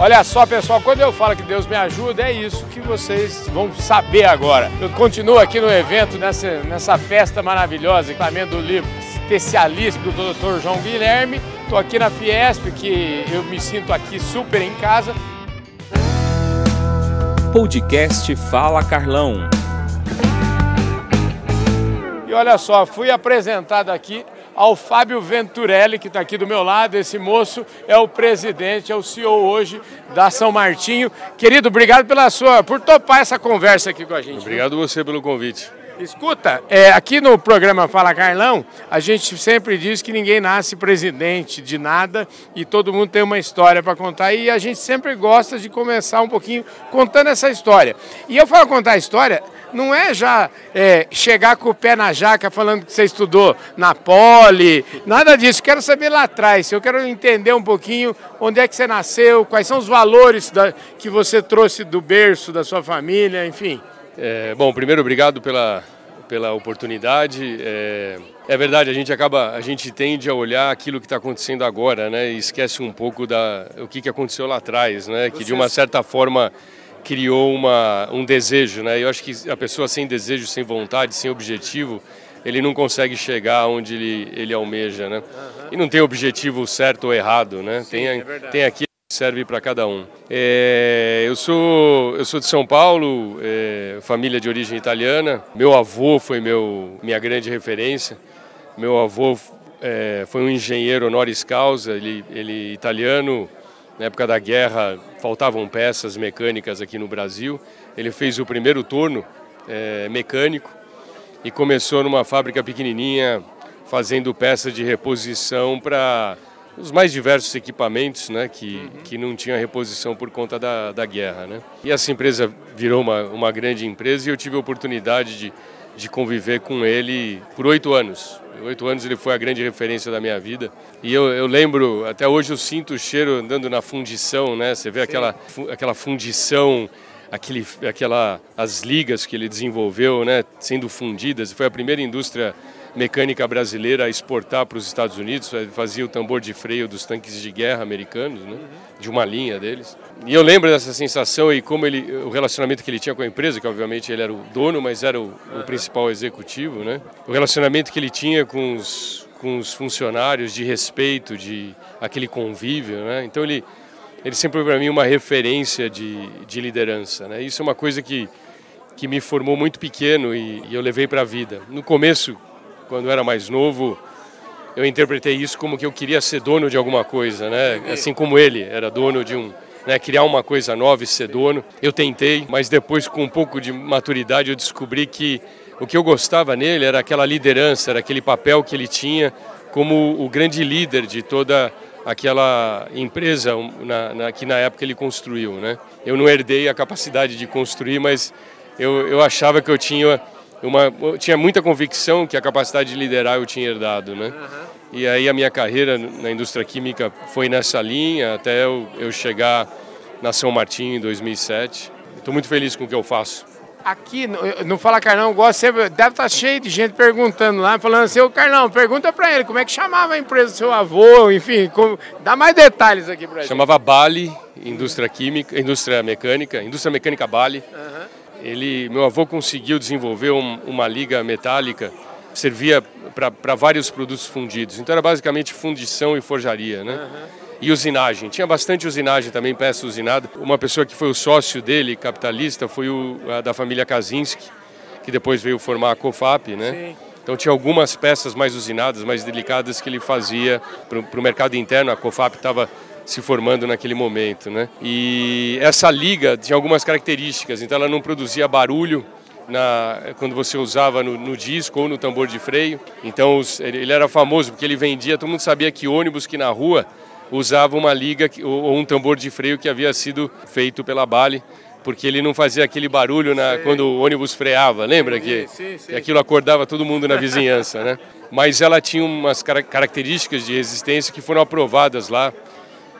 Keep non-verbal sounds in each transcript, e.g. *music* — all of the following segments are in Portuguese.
Olha só, pessoal, quando eu falo que Deus me ajuda, é isso que vocês vão saber agora. Eu continuo aqui no evento, nessa, nessa festa maravilhosa, equipamento do livro especialíssimo do Dr. João Guilherme. Estou aqui na Fiesp, que eu me sinto aqui super em casa. Podcast Fala Carlão. E olha só, fui apresentado aqui ao Fábio Venturelli, que está aqui do meu lado. Esse moço é o presidente, é o CEO hoje da São Martinho. Querido, obrigado pela sua, por topar essa conversa aqui com a gente. Obrigado você pelo convite. Escuta, é, aqui no programa Fala Carlão, a gente sempre diz que ninguém nasce presidente de nada e todo mundo tem uma história para contar e a gente sempre gosta de começar um pouquinho contando essa história. E eu falo contar a história não é já é, chegar com o pé na jaca falando que você estudou na Poli, nada disso. Quero saber lá atrás, eu quero entender um pouquinho onde é que você nasceu, quais são os valores da, que você trouxe do berço da sua família, enfim. É, bom, primeiro, obrigado pela, pela oportunidade. É, é, verdade, a gente acaba, a gente tende a olhar aquilo que está acontecendo agora, né? E esquece um pouco da o que, que aconteceu lá atrás, né? Que de uma certa forma criou uma, um desejo, né? Eu acho que a pessoa sem desejo, sem vontade, sem objetivo, ele não consegue chegar onde ele, ele almeja, né? Uhum. E não tem objetivo certo ou errado, né? Sim, tem, é tem aqui serve para cada um. É, eu sou eu sou de São Paulo, é, família de origem italiana. Meu avô foi meu minha grande referência. Meu avô é, foi um engenheiro honoris causa, ele, ele italiano na época da guerra, faltavam peças mecânicas aqui no Brasil. Ele fez o primeiro turno é, mecânico e começou numa fábrica pequenininha fazendo peças de reposição para os mais diversos equipamentos, né, que, uhum. que não tinha reposição por conta da, da guerra, né. E essa empresa virou uma, uma grande empresa e eu tive a oportunidade de, de conviver com ele por oito anos. Oito anos ele foi a grande referência da minha vida. E eu, eu, lembro, até hoje eu sinto o cheiro andando na fundição, né? Você vê aquela, aquela fundição, aquele, aquela, as ligas que ele desenvolveu, né? Sendo fundidas. Foi a primeira indústria mecânica brasileira a exportar para os Estados Unidos, fazia o tambor de freio dos tanques de guerra americanos, né? de uma linha deles. E eu lembro dessa sensação e como ele, o relacionamento que ele tinha com a empresa, que obviamente ele era o dono, mas era o, o principal executivo, né? O relacionamento que ele tinha com os, com os funcionários, de respeito, de aquele convívio, né? Então ele, ele sempre foi para mim uma referência de, de liderança, né? Isso é uma coisa que que me formou muito pequeno e, e eu levei para a vida. No começo, quando era mais novo, eu interpretei isso como que eu queria ser dono de alguma coisa, né? Assim como ele era dono de um né, criar uma coisa nova e ser dono. Eu tentei, mas depois, com um pouco de maturidade, eu descobri que o que eu gostava nele era aquela liderança, era aquele papel que ele tinha como o grande líder de toda aquela empresa na, na, que na época ele construiu. Né? Eu não herdei a capacidade de construir, mas eu, eu achava que eu tinha uma eu tinha muita convicção que a capacidade de liderar eu tinha herdado, né? Uhum. E aí a minha carreira na indústria química foi nessa linha até eu, eu chegar na São Martinho em 2007. Estou muito feliz com o que eu faço. Aqui no, Fala Carlão, gosto, deve estar tá cheio de gente perguntando lá, falando assim, ô Carlão, pergunta para ele como é que chamava a empresa do seu avô, enfim, como, dá mais detalhes aqui para gente. Chamava Bali, indústria química, indústria mecânica, indústria mecânica Bali. Uhum. Ele, meu avô conseguiu desenvolver um, uma liga metálica servia para vários produtos fundidos. Então era basicamente fundição e forjaria, né? Uhum. E usinagem. Tinha bastante usinagem também, peça usinada. Uma pessoa que foi o sócio dele, capitalista, foi o da família Kaczynski, que depois veio formar a COFAP, né? Sim. Então tinha algumas peças mais usinadas, mais delicadas que ele fazia para o mercado interno. A COFAP estava se formando naquele momento, né? E essa liga tinha algumas características. Então ela não produzia barulho na, quando você usava no, no, disco ou no tambor de freio. Então os, ele, ele, era famoso porque ele vendia, todo mundo sabia que ônibus que na rua usava uma liga ou, ou um tambor de freio que havia sido feito pela Bali porque ele não fazia aquele barulho na, quando o ônibus freava, lembra que, sim, sim. que aquilo acordava todo mundo na vizinhança, né? *laughs* Mas ela tinha umas características de resistência que foram aprovadas lá.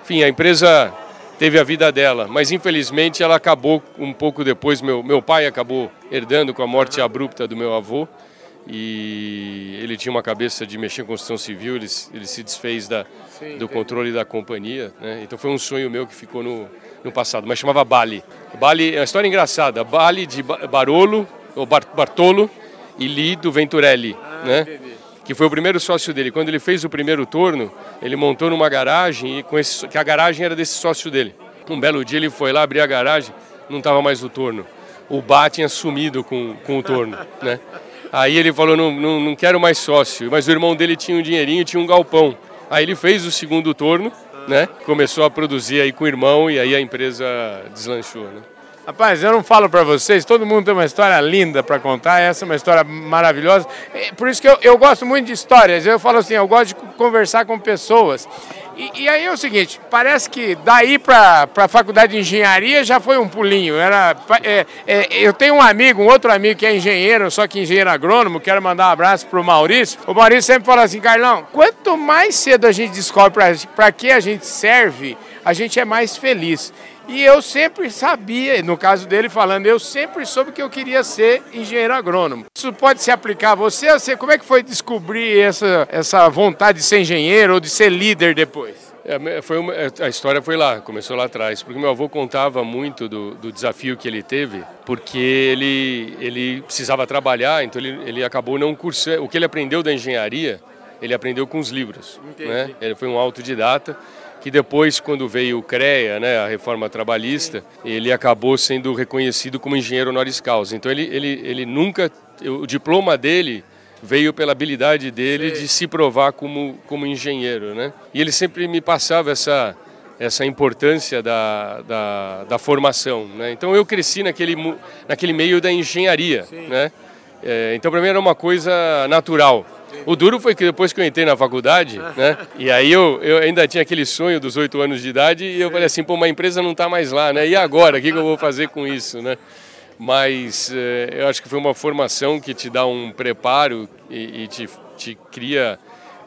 Enfim, a empresa teve a vida dela, mas infelizmente ela acabou um pouco depois. Meu, meu pai acabou herdando com a morte abrupta do meu avô e ele tinha uma cabeça de mexer em construção civil, ele, ele se desfez da, Sim, do controle da companhia, né? então foi um sonho meu que ficou no, no passado, mas chamava Bali. Bali é uma história engraçada. Bali de Barolo, ou Bartolo e Lido Venturelli, ah, né? Entendi. Que foi o primeiro sócio dele. Quando ele fez o primeiro torno, ele montou numa garagem e com esse, que a garagem era desse sócio dele. Um belo dia ele foi lá abrir a garagem, não estava mais o torno. O bar tinha sumido com, com o torno, *laughs* né? Aí ele falou, não, não, não quero mais sócio. Mas o irmão dele tinha um dinheirinho, tinha um galpão. Aí ele fez o segundo turno, né? Começou a produzir aí com o irmão e aí a empresa deslanchou, né? Rapaz, eu não falo para vocês, todo mundo tem uma história linda para contar, essa é uma história maravilhosa. Por isso que eu, eu gosto muito de histórias, eu falo assim, eu gosto de conversar com pessoas. E, e aí é o seguinte, parece que daí para a faculdade de engenharia já foi um pulinho. Era, é, é, eu tenho um amigo, um outro amigo que é engenheiro, só que engenheiro agrônomo, quero mandar um abraço para o Maurício. O Maurício sempre fala assim, Carlão, quanto mais cedo a gente descobre para que a gente serve, a gente é mais feliz. E eu sempre sabia, no caso dele falando, eu sempre soube que eu queria ser engenheiro agrônomo. Isso pode se aplicar a você? você como é que foi descobrir essa, essa vontade de ser engenheiro ou de ser líder depois? É, foi uma, é, a história foi lá, começou lá atrás, porque meu avô contava muito do, do desafio que ele teve, porque ele, ele precisava trabalhar, então ele, ele acabou não cursando. O que ele aprendeu da engenharia, ele aprendeu com os livros. Né? Ele foi um autodidata que depois, quando veio o CREA, né, a reforma trabalhista, ele acabou sendo reconhecido como engenheiro honoris causa. Então ele, ele, ele nunca, o diploma dele veio pela habilidade dele Sim. de se provar como, como engenheiro, né? E ele sempre me passava essa essa importância da, da, da formação, né? Então eu cresci naquele naquele meio da engenharia, né? É, então para mim era uma coisa natural. O duro foi que depois que eu entrei na faculdade, né? E aí eu, eu ainda tinha aquele sonho dos oito anos de idade e eu falei assim, pô, uma empresa não está mais lá, né? E agora, o que, que eu vou fazer com isso, né? Mas eh, eu acho que foi uma formação que te dá um preparo e, e te, te cria,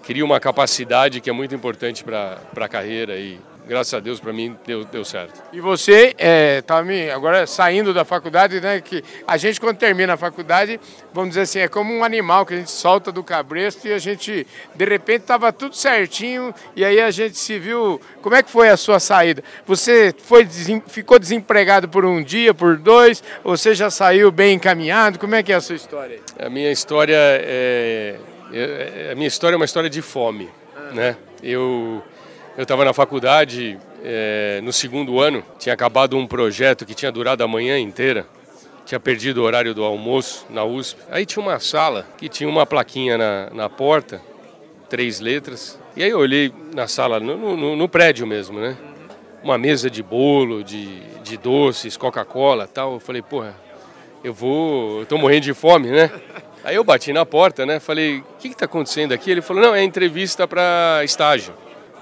cria uma capacidade que é muito importante para a carreira e graças a Deus para mim deu, deu certo. E você está é, agora saindo da faculdade, né? Que a gente quando termina a faculdade, vamos dizer assim, é como um animal que a gente solta do cabresto e a gente de repente estava tudo certinho e aí a gente se viu. Como é que foi a sua saída? Você foi ficou desempregado por um dia, por dois? Ou você já saiu bem encaminhado? Como é que é a sua história? A minha história é, é a minha história é uma história de fome, ah. né? Eu eu estava na faculdade é, no segundo ano, tinha acabado um projeto que tinha durado a manhã inteira, tinha perdido o horário do almoço na USP. Aí tinha uma sala que tinha uma plaquinha na, na porta, três letras. E aí eu olhei na sala, no, no, no prédio mesmo, né? Uma mesa de bolo, de, de doces, Coca-Cola tal. Eu falei, porra, eu vou, eu tô morrendo de fome, né? Aí eu bati na porta, né? Falei, o que está acontecendo aqui? Ele falou, não, é entrevista para estágio.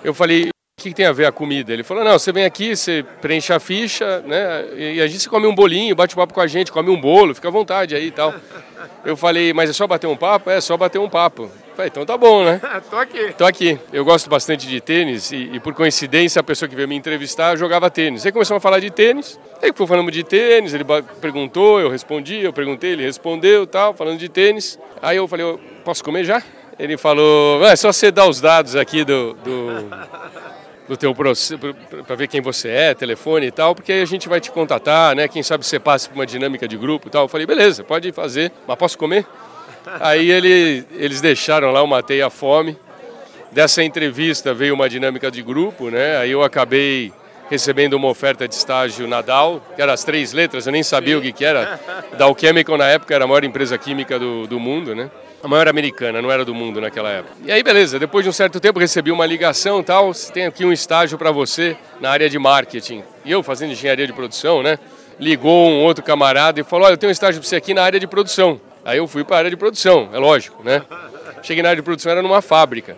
Eu falei, o que tem a ver a comida? Ele falou, não, você vem aqui, você preenche a ficha, né? E a gente come um bolinho, bate papo com a gente, come um bolo, fica à vontade aí e tal. Eu falei, mas é só bater um papo? É, só bater um papo. Eu falei, então tá bom, né? *laughs* Tô aqui. Tô aqui. Eu gosto bastante de tênis e, e, por coincidência a pessoa que veio me entrevistar jogava tênis. Aí começamos a falar de tênis, aí falando de tênis, ele perguntou, eu respondi, eu perguntei, ele respondeu tal, falando de tênis. Aí eu falei, posso comer já? Ele falou, é só você dar os dados aqui do, do, do teu processo, para ver quem você é, telefone e tal, porque aí a gente vai te contatar, né? Quem sabe você passa por uma dinâmica de grupo e tal. Eu falei, beleza, pode fazer, mas posso comer? Aí ele, eles deixaram lá, eu matei a fome. Dessa entrevista veio uma dinâmica de grupo, né? Aí eu acabei recebendo uma oferta de estágio na Dow, que era as três letras, eu nem sabia Sim. o que, que era. Dow Chemical na época era a maior empresa química do, do mundo, né? a maior americana, não era do mundo naquela época. E aí, beleza, depois de um certo tempo recebi uma ligação tal, tem aqui um estágio para você na área de marketing. E eu, fazendo engenharia de produção, né? Ligou um outro camarada e falou: Olha, eu tenho um estágio para você aqui na área de produção. Aí eu fui para a área de produção, é lógico, né? Cheguei na área de produção, era numa fábrica.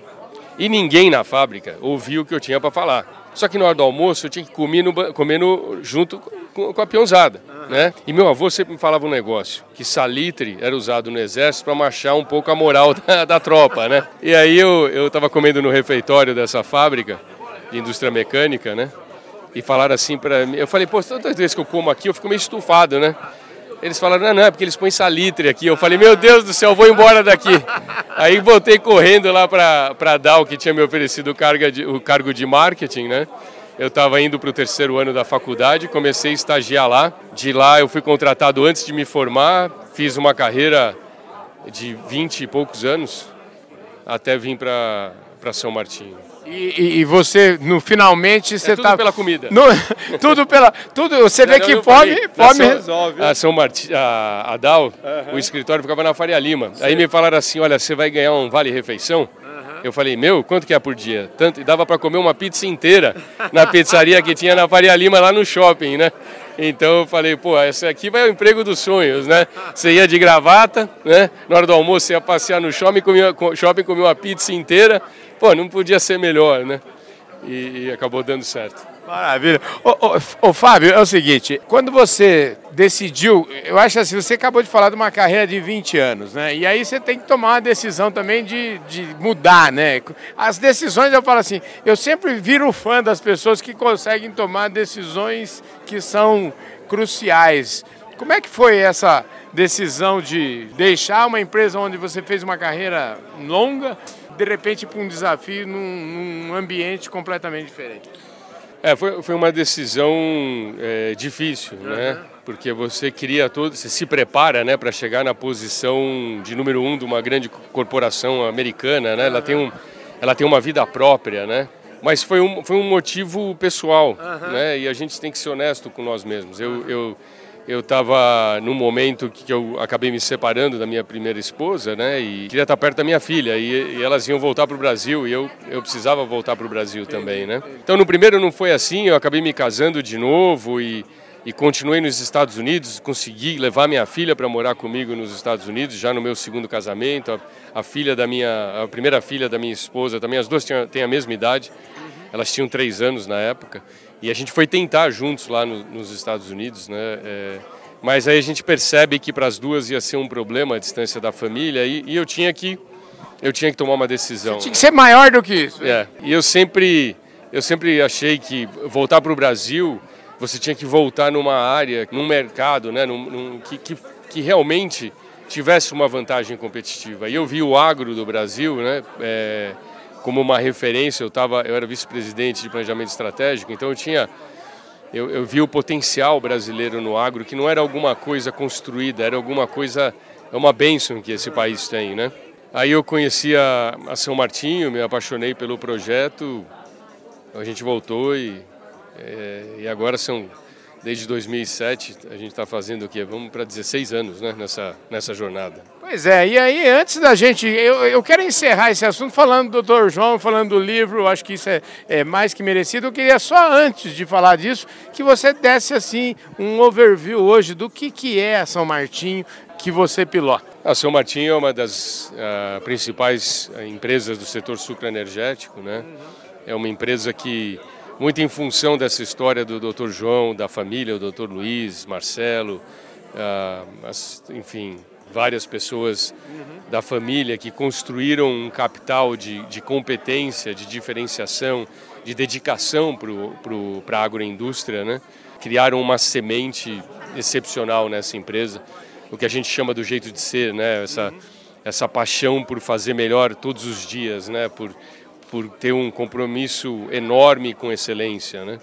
E ninguém na fábrica ouviu o que eu tinha para falar. Só que na hora do almoço eu tinha que comer, no, comer no, junto com, com a peãozada. Né? E meu avô sempre me falava um negócio, que salitre era usado no exército para marchar um pouco a moral *laughs* da, da tropa, né? E aí eu estava comendo no refeitório dessa fábrica de indústria mecânica, né? E falaram assim para mim, eu falei, pô, todas as vezes que eu como aqui eu fico meio estufado, né? Eles falaram, não, não, é porque eles põem salitre aqui. Eu falei, meu Deus do céu, vou embora daqui. Aí voltei correndo lá para a Dow, que tinha me oferecido o, cargo de, o cargo de marketing, né? eu estava indo para o terceiro ano da faculdade, comecei a estagiar lá. De lá eu fui contratado antes de me formar, fiz uma carreira de 20 e poucos anos até vir para São Martinho. E, e, você, no finalmente, você é tudo tá pela comida. No, *laughs* tudo pela, tudo. Você vê que fome, fome resolve. A São Martin, a, a DAO, uhum. o escritório ficava na Faria Lima. Sim. Aí me falaram assim, olha, você vai ganhar um vale refeição. Eu falei, meu, quanto que é por dia? Tanto, e dava para comer uma pizza inteira na pizzaria que tinha na Faria Lima, lá no shopping, né? Então eu falei, pô, esse aqui vai o emprego dos sonhos, né? Você ia de gravata, né? Na hora do almoço você ia passear no shopping, comia, shopping, comia uma pizza inteira. Pô, não podia ser melhor, né? E, e acabou dando certo. Maravilha. Ô, ô, ô, Fábio, é o seguinte, quando você decidiu, eu acho assim, você acabou de falar de uma carreira de 20 anos, né? E aí você tem que tomar uma decisão também de, de mudar, né? As decisões, eu falo assim, eu sempre viro fã das pessoas que conseguem tomar decisões que são cruciais. Como é que foi essa decisão de deixar uma empresa onde você fez uma carreira longa, de repente para um desafio num, num ambiente completamente diferente? É, foi, foi uma decisão é, difícil, uhum. né? Porque você cria todo, você se prepara, né, para chegar na posição de número um de uma grande corporação americana, né? Uhum. Ela tem um, ela tem uma vida própria, né? Mas foi um, foi um motivo pessoal, uhum. né? E a gente tem que ser honesto com nós mesmos. Eu, eu eu estava num momento que eu acabei me separando da minha primeira esposa, né? E queria estar perto da minha filha e, e elas iam voltar para o Brasil e eu, eu precisava voltar para o Brasil também, né? Então no primeiro não foi assim, eu acabei me casando de novo e, e continuei nos Estados Unidos, consegui levar minha filha para morar comigo nos Estados Unidos, já no meu segundo casamento, a, a, filha da minha, a primeira filha da minha esposa também, as duas tinham, têm a mesma idade, elas tinham três anos na época. E a gente foi tentar juntos lá no, nos Estados Unidos, né? É, mas aí a gente percebe que para as duas ia ser um problema a distância da família e, e, eu tinha que eu tinha que tomar uma decisão. Você tinha que ser maior do que isso. É. E eu sempre eu sempre achei que voltar para o Brasil você tinha que voltar numa área, num mercado, né? Num, num, que, que, que realmente tivesse uma vantagem competitiva. E eu vi o agro do Brasil, né? É, como uma referência, eu, tava, eu era vice-presidente de planejamento estratégico, então eu tinha eu, eu, vi o potencial brasileiro no agro, que não era alguma coisa construída, era alguma coisa, é uma bênção que esse país tem, né? Aí eu conheci a, a São Martinho, me apaixonei pelo projeto, a gente voltou e, é, e agora são desde 2007, a gente está fazendo o quê? Vamos para 16 anos né, nessa, nessa jornada. Pois é, e aí antes da gente, eu, eu quero encerrar esse assunto falando do Dr. João, falando do livro, acho que isso é, é, mais que merecido. Eu queria só antes de falar disso, que você desse assim um overview hoje do que, que é a São Martinho que você pilota. A São Martinho é uma das uh, principais uh, empresas do setor sucroenergético, né? Uhum. É uma empresa que muito em função dessa história do Dr. João, da família, o Dr. Luiz, Marcelo, uh, as, enfim, várias pessoas uhum. da família que construíram um capital de, de competência, de diferenciação, de dedicação para a agroindústria, né? criaram uma semente excepcional nessa empresa, o que a gente chama do jeito de ser, né? essa, uhum. essa paixão por fazer melhor todos os dias, né? por por ter um compromisso enorme com excelência, né?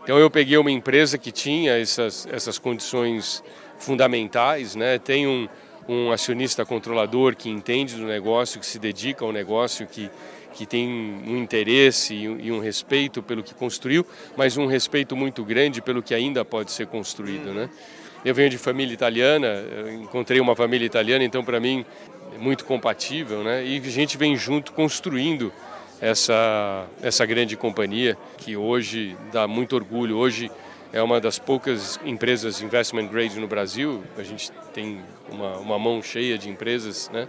Então eu peguei uma empresa que tinha essas, essas condições fundamentais, né? Tem um, um acionista controlador que entende do negócio, que se dedica ao negócio, que, que tem um interesse e um respeito pelo que construiu, mas um respeito muito grande pelo que ainda pode ser construído, né? Eu venho de família italiana, encontrei uma família italiana, então para mim é muito compatível, né? E a gente vem junto construindo essa, essa grande companhia que hoje dá muito orgulho. Hoje é uma das poucas empresas investment grade no Brasil. A gente tem uma, uma mão cheia de empresas né,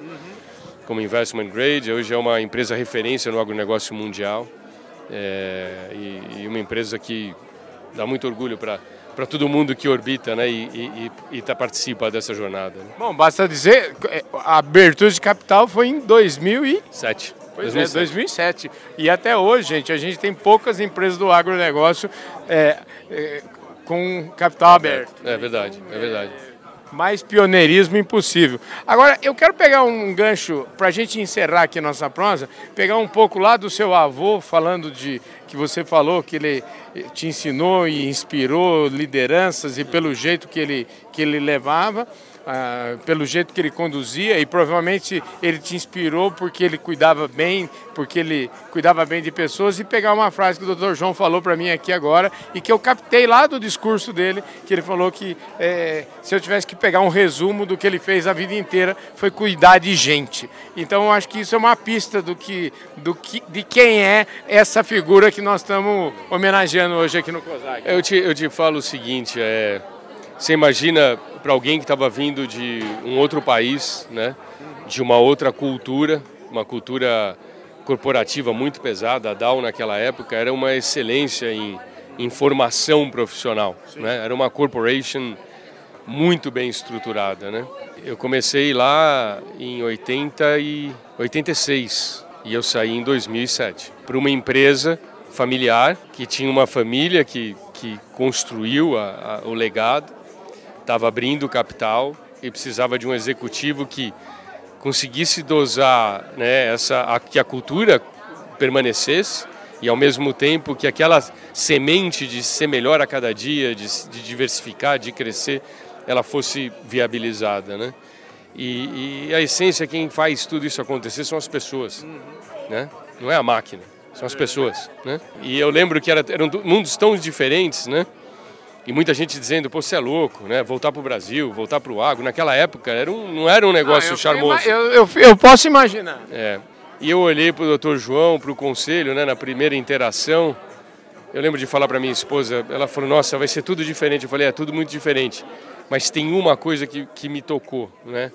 como investment grade. Hoje é uma empresa referência no agronegócio mundial é, e, e, uma empresa que dá muito orgulho para para todo mundo que orbita né, e, e, e tá, participa dessa jornada. Né. Bom, basta dizer, a abertura de capital foi em 2007. Pois 2007. é, 2007. E até hoje, gente, a gente tem poucas empresas do agronegócio é, é, com capital aberto. É, é verdade, é verdade. Mais pioneirismo impossível. Agora, eu quero pegar um gancho para a gente encerrar aqui nossa prosa, pegar um pouco lá do seu avô, falando de que você falou que ele te ensinou e inspirou lideranças e pelo jeito que ele, que ele levava ah, pelo jeito que ele conduzia e provavelmente ele te inspirou porque ele cuidava bem, porque ele cuidava bem de pessoas e pegar uma frase que o Dr. João falou para mim aqui agora e que eu captei lá do discurso dele, que ele falou que é, se eu tivesse que pegar um resumo do que ele fez a vida inteira foi cuidar de gente. Então eu acho que isso é uma pista do que, do que, de quem é essa figura que nós estamos homenageando hoje aqui no COSAC. Eu te, eu te falo o seguinte, é, você imagina para alguém que estava vindo de um outro país, né, de uma outra cultura, uma cultura corporativa muito pesada, a Dow naquela época era uma excelência em, em formação profissional, né? era uma corporation muito bem estruturada. Né? Eu comecei lá em 80 e 86 e eu saí em 2007 para uma empresa familiar que tinha uma família que, que construiu a, a, o legado estava abrindo capital e precisava de um executivo que conseguisse dosar né, essa, a, que a cultura permanecesse e ao mesmo tempo que aquela semente de ser melhor a cada dia, de, de diversificar, de crescer, ela fosse viabilizada, né? E, e, a essência, quem faz tudo isso acontecer são as pessoas, né? Não é a máquina, são as pessoas, né? E eu lembro que era, eram mundos tão diferentes, né? E muita gente dizendo, pô, você é louco, né? Voltar para o Brasil, voltar para o agro. Naquela época era um, não era um negócio ah, eu, charmoso. Eu, eu, eu, posso imaginar. É. E eu olhei para o doutor João, para o conselho, né, na primeira interação. Eu lembro de falar para minha esposa, ela falou, nossa, vai ser tudo diferente. Eu falei, é tudo muito diferente. Mas tem uma coisa que, que me tocou, né?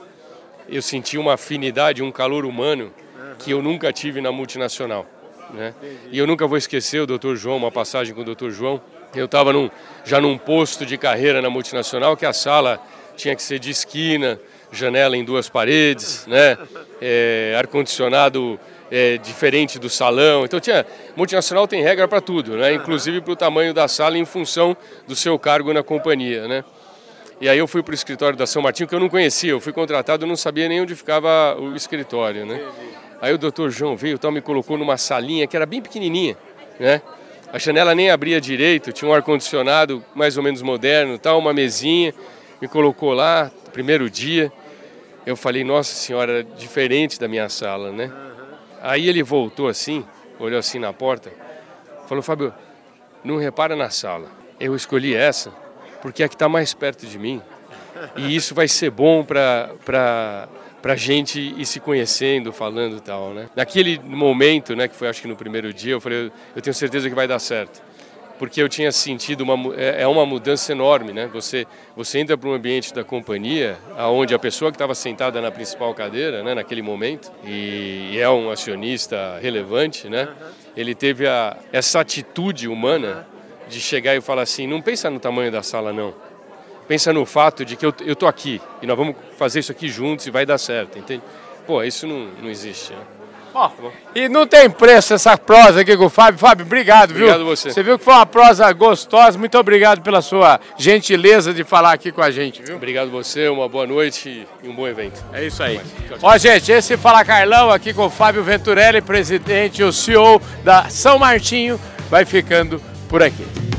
Eu senti uma afinidade, um calor humano que eu nunca tive na multinacional. Né? E eu nunca vou esquecer o doutor João, uma passagem com o doutor João, eu estava num, já num posto de carreira na multinacional que a sala tinha que ser de esquina, janela em duas paredes, né? É, ar-condicionado é, diferente do salão. Então tinha multinacional tem regra para tudo, né? Inclusive para o tamanho da sala em função do seu cargo na companhia, né? E aí eu fui para o escritório da São Martinho que eu não conhecia, eu fui contratado, não sabia nem onde ficava o escritório, né? Aí o doutor João veio, tal, me colocou numa salinha que era bem pequenininha, né? A janela nem abria direito, tinha um ar-condicionado mais ou menos moderno, tal, uma mesinha, me colocou lá, primeiro dia. Eu falei, nossa senhora, diferente da minha sala, né? Aí ele voltou assim, olhou assim na porta, falou, Fábio, não repara na sala. Eu escolhi essa porque é que está mais perto de mim. E isso vai ser bom para para gente ir se conhecendo, falando e tal, né? Naquele momento, né, que foi acho que no primeiro dia, eu falei, eu tenho certeza que vai dar certo. Porque eu tinha sentido uma é, é uma mudança enorme, né? Você você entra para um ambiente da companhia, aonde a pessoa que estava sentada na principal cadeira, né, naquele momento, e é um acionista relevante, né? Ele teve a, essa atitude humana de chegar e falar assim, não pensa no tamanho da sala não pensa no fato de que eu, eu tô aqui e nós vamos fazer isso aqui juntos e vai dar certo, entende? Pô, isso não, não existe, né? Ó, tá e não tem preço essa prosa aqui com o Fábio. Fábio, obrigado, obrigado viu? Obrigado você. Você viu que foi uma prosa gostosa. Muito obrigado pela sua gentileza de falar aqui com a gente, viu? Obrigado você, uma boa noite e um bom evento. É isso aí. Tchau, tchau. Ó, gente, esse Fala Carlão aqui com o Fábio Venturelli, presidente, o CEO da São Martinho, vai ficando por aqui.